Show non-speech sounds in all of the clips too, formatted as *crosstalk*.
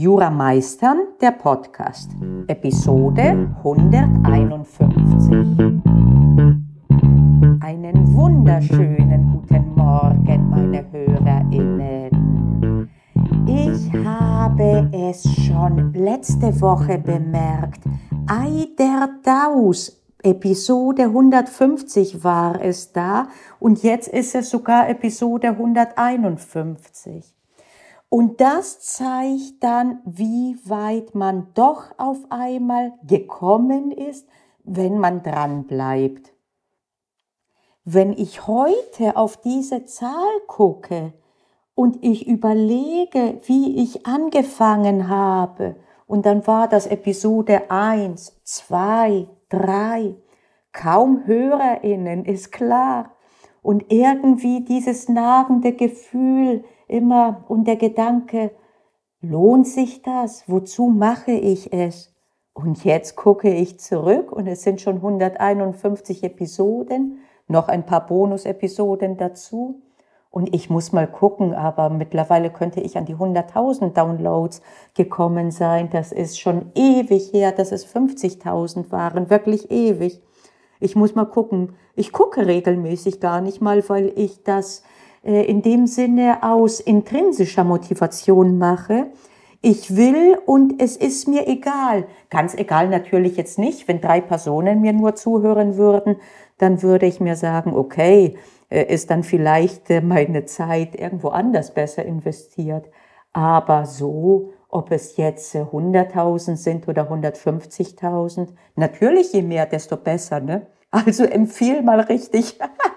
Jura Meistern, der Podcast, Episode 151. Einen wunderschönen guten Morgen, meine HörerInnen. Ich habe es schon letzte Woche bemerkt. Ei der Daus, Episode 150 war es da und jetzt ist es sogar Episode 151. Und das zeigt dann, wie weit man doch auf einmal gekommen ist, wenn man dran bleibt. Wenn ich heute auf diese Zahl gucke und ich überlege, wie ich angefangen habe, und dann war das Episode 1, 2, 3, kaum Hörerinnen, ist klar. Und irgendwie dieses nagende Gefühl, immer und der Gedanke, lohnt sich das? Wozu mache ich es? Und jetzt gucke ich zurück und es sind schon 151 Episoden, noch ein paar Bonus-Episoden dazu. Und ich muss mal gucken, aber mittlerweile könnte ich an die 100.000 Downloads gekommen sein. Das ist schon ewig her, dass es 50.000 waren, wirklich ewig. Ich muss mal gucken. Ich gucke regelmäßig gar nicht mal, weil ich das in dem Sinne aus intrinsischer Motivation mache. Ich will und es ist mir egal. Ganz egal natürlich jetzt nicht. Wenn drei Personen mir nur zuhören würden, dann würde ich mir sagen, okay, äh, ist dann vielleicht äh, meine Zeit irgendwo anders besser investiert. Aber so, ob es jetzt 100.000 sind oder 150.000, natürlich je mehr, desto besser. Ne? Also empfiehl mal richtig. *laughs*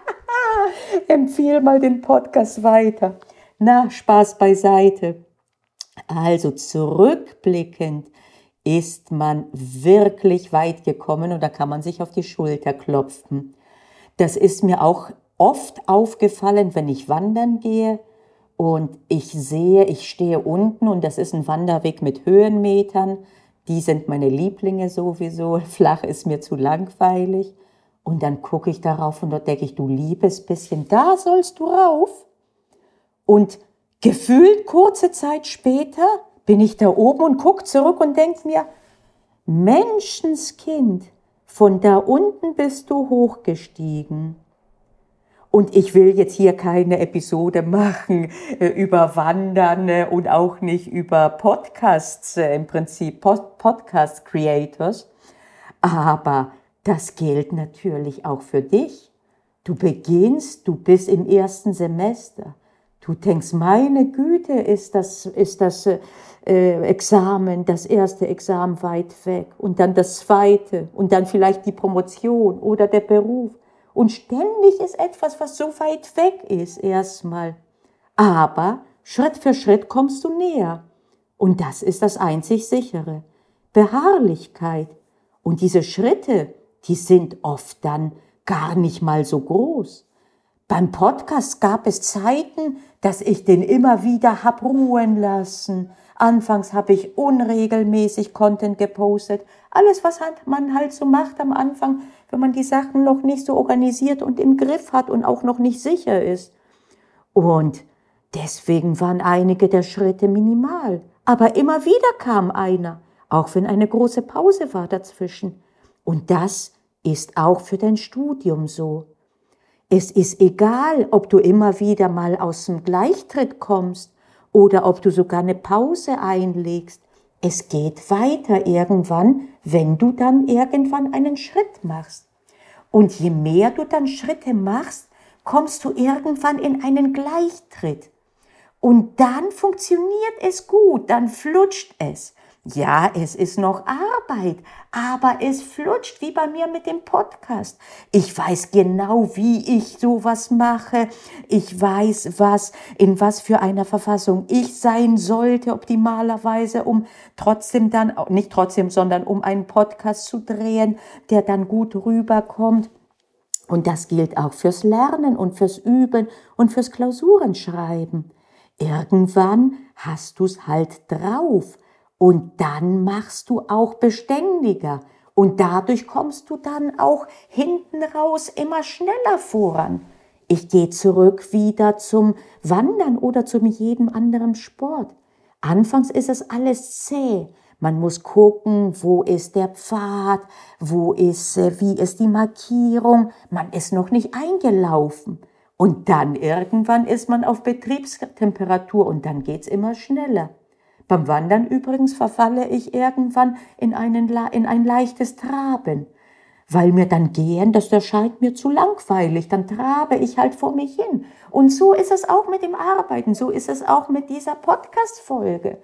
*laughs* Empfehle mal den Podcast weiter. Na, Spaß beiseite. Also zurückblickend ist man wirklich weit gekommen und da kann man sich auf die Schulter klopfen. Das ist mir auch oft aufgefallen, wenn ich wandern gehe und ich sehe, ich stehe unten und das ist ein Wanderweg mit Höhenmetern. Die sind meine Lieblinge sowieso. *laughs* Flach ist mir zu langweilig. Und dann gucke ich darauf und dort denke ich, du liebes bisschen, da sollst du rauf. Und gefühlt kurze Zeit später bin ich da oben und gucke zurück und denke mir, Menschenskind, von da unten bist du hochgestiegen. Und ich will jetzt hier keine Episode machen äh, über Wandern äh, und auch nicht über Podcasts, äh, im Prinzip Podcast Creators. Aber das gilt natürlich auch für dich. Du beginnst, du bist im ersten Semester. Du denkst, meine Güte, ist das, ist das äh, Examen, das erste Examen weit weg und dann das zweite und dann vielleicht die Promotion oder der Beruf. Und ständig ist etwas, was so weit weg ist erstmal. Aber Schritt für Schritt kommst du näher. Und das ist das einzig sichere. Beharrlichkeit. Und diese Schritte, die sind oft dann gar nicht mal so groß. Beim Podcast gab es Zeiten, dass ich den immer wieder hab ruhen lassen. Anfangs habe ich unregelmäßig Content gepostet. Alles, was man halt so macht am Anfang, wenn man die Sachen noch nicht so organisiert und im Griff hat und auch noch nicht sicher ist. Und deswegen waren einige der Schritte minimal. Aber immer wieder kam einer, auch wenn eine große Pause war dazwischen. Und das ist auch für dein Studium so. Es ist egal, ob du immer wieder mal aus dem Gleichtritt kommst oder ob du sogar eine Pause einlegst. Es geht weiter irgendwann, wenn du dann irgendwann einen Schritt machst. Und je mehr du dann Schritte machst, kommst du irgendwann in einen Gleichtritt. Und dann funktioniert es gut, dann flutscht es. Ja, es ist noch Arbeit, aber es flutscht wie bei mir mit dem Podcast. Ich weiß genau, wie ich sowas mache. Ich weiß, was, in was für einer Verfassung ich sein sollte, optimalerweise, um trotzdem dann, nicht trotzdem, sondern um einen Podcast zu drehen, der dann gut rüberkommt. Und das gilt auch fürs Lernen und fürs Üben und fürs Klausurenschreiben. Irgendwann hast du's halt drauf und dann machst du auch beständiger. Und dadurch kommst du dann auch hinten raus immer schneller voran. Ich gehe zurück wieder zum Wandern oder zu jedem anderen Sport. Anfangs ist es alles zäh. Man muss gucken, wo ist der Pfad, wo ist, äh, wie ist die Markierung. Man ist noch nicht eingelaufen. Und dann irgendwann ist man auf Betriebstemperatur und dann geht's immer schneller. Beim Wandern übrigens verfalle ich irgendwann in, einen, in ein leichtes Traben, weil mir dann gehen, das erscheint mir zu langweilig, dann trabe ich halt vor mich hin. Und so ist es auch mit dem Arbeiten, so ist es auch mit dieser Podcast-Folge.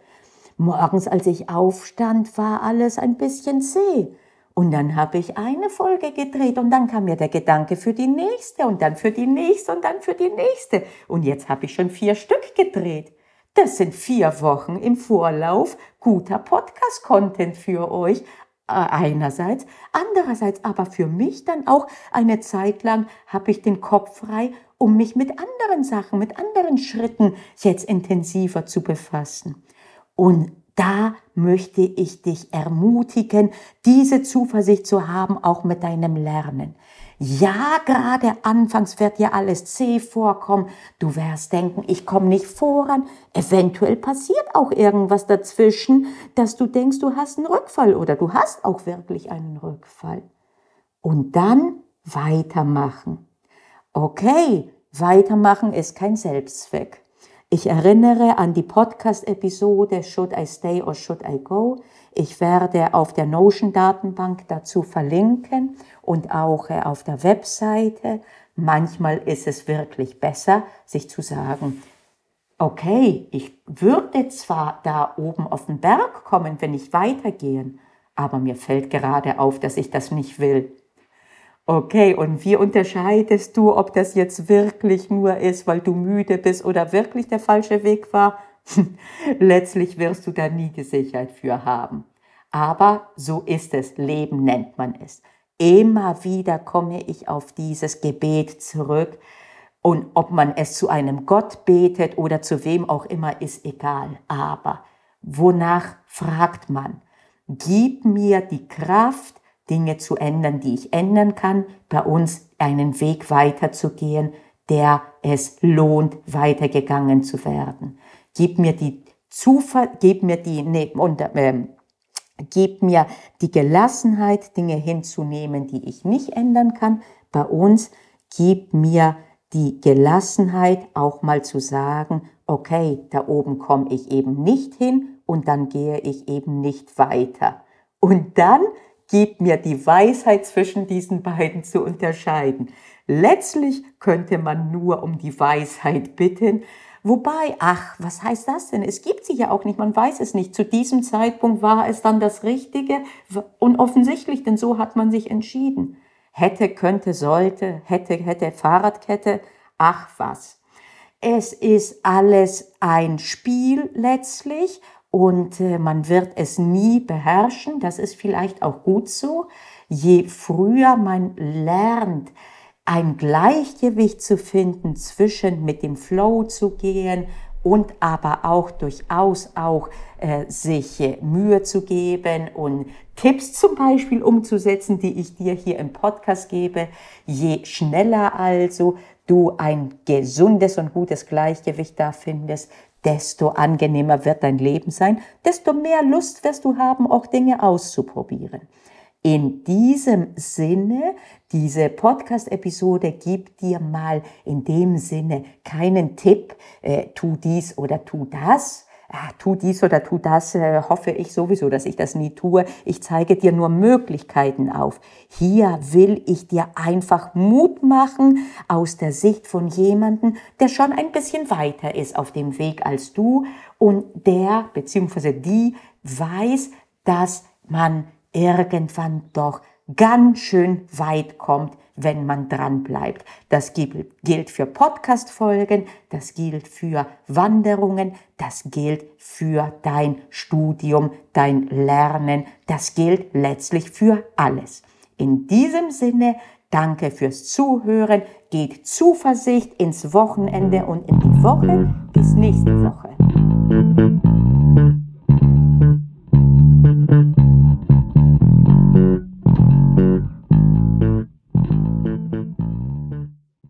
Morgens, als ich aufstand, war alles ein bisschen zäh. Und dann habe ich eine Folge gedreht und dann kam mir der Gedanke für die nächste und dann für die nächste und dann für die nächste. Und jetzt habe ich schon vier Stück gedreht. Das sind vier Wochen im Vorlauf guter Podcast-Content für euch. Äh, einerseits, andererseits aber für mich dann auch eine Zeit lang habe ich den Kopf frei, um mich mit anderen Sachen, mit anderen Schritten jetzt intensiver zu befassen. Und da möchte ich dich ermutigen, diese Zuversicht zu haben, auch mit deinem Lernen. Ja, gerade anfangs wird dir alles zäh vorkommen. Du wirst denken, ich komme nicht voran. Eventuell passiert auch irgendwas dazwischen, dass du denkst, du hast einen Rückfall oder du hast auch wirklich einen Rückfall. Und dann weitermachen. Okay, weitermachen ist kein Selbstzweck. Ich erinnere an die Podcast-Episode Should I Stay or Should I Go? Ich werde auf der Notion-Datenbank dazu verlinken und auch äh, auf der Webseite. Manchmal ist es wirklich besser, sich zu sagen, okay, ich würde zwar da oben auf den Berg kommen, wenn ich weitergehe, aber mir fällt gerade auf, dass ich das nicht will. Okay, und wie unterscheidest du, ob das jetzt wirklich nur ist, weil du müde bist oder wirklich der falsche Weg war? *laughs* Letztlich wirst du da nie die Sicherheit für haben. Aber so ist es, Leben nennt man es. Immer wieder komme ich auf dieses Gebet zurück. Und ob man es zu einem Gott betet oder zu wem auch immer, ist egal. Aber wonach fragt man? Gib mir die Kraft, Dinge zu ändern, die ich ändern kann, bei uns einen Weg weiterzugehen, der es lohnt, weitergegangen zu werden. Gib mir die Zufall, gib mir die, nee, und, äh, gib mir die Gelassenheit, Dinge hinzunehmen, die ich nicht ändern kann. Bei uns gib mir die Gelassenheit, auch mal zu sagen, okay, da oben komme ich eben nicht hin und dann gehe ich eben nicht weiter. Und dann gib mir die Weisheit zwischen diesen beiden zu unterscheiden. Letztlich könnte man nur um die Weisheit bitten, Wobei, ach, was heißt das denn? Es gibt sie ja auch nicht, man weiß es nicht. Zu diesem Zeitpunkt war es dann das Richtige und offensichtlich, denn so hat man sich entschieden. Hätte, könnte, sollte, hätte, hätte, Fahrradkette, ach was. Es ist alles ein Spiel letztlich und äh, man wird es nie beherrschen. Das ist vielleicht auch gut so. Je früher man lernt, ein Gleichgewicht zu finden zwischen mit dem Flow zu gehen und aber auch durchaus auch äh, sich äh, Mühe zu geben und Tipps zum Beispiel umzusetzen, die ich dir hier im Podcast gebe. Je schneller also du ein gesundes und gutes Gleichgewicht da findest, desto angenehmer wird dein Leben sein, desto mehr Lust wirst du haben, auch Dinge auszuprobieren. In diesem Sinne, diese Podcast-Episode gibt dir mal in dem Sinne keinen Tipp, äh, tu dies oder tu das, ah, tu dies oder tu das, äh, hoffe ich sowieso, dass ich das nie tue. Ich zeige dir nur Möglichkeiten auf. Hier will ich dir einfach Mut machen aus der Sicht von jemandem, der schon ein bisschen weiter ist auf dem Weg als du und der bzw. die weiß, dass man irgendwann doch ganz schön weit kommt, wenn man dran bleibt. Das gilt für Podcast-Folgen, das gilt für Wanderungen, das gilt für dein Studium, dein Lernen, das gilt letztlich für alles. In diesem Sinne, danke fürs Zuhören, geht Zuversicht ins Wochenende und in die Woche. Bis nächste Woche.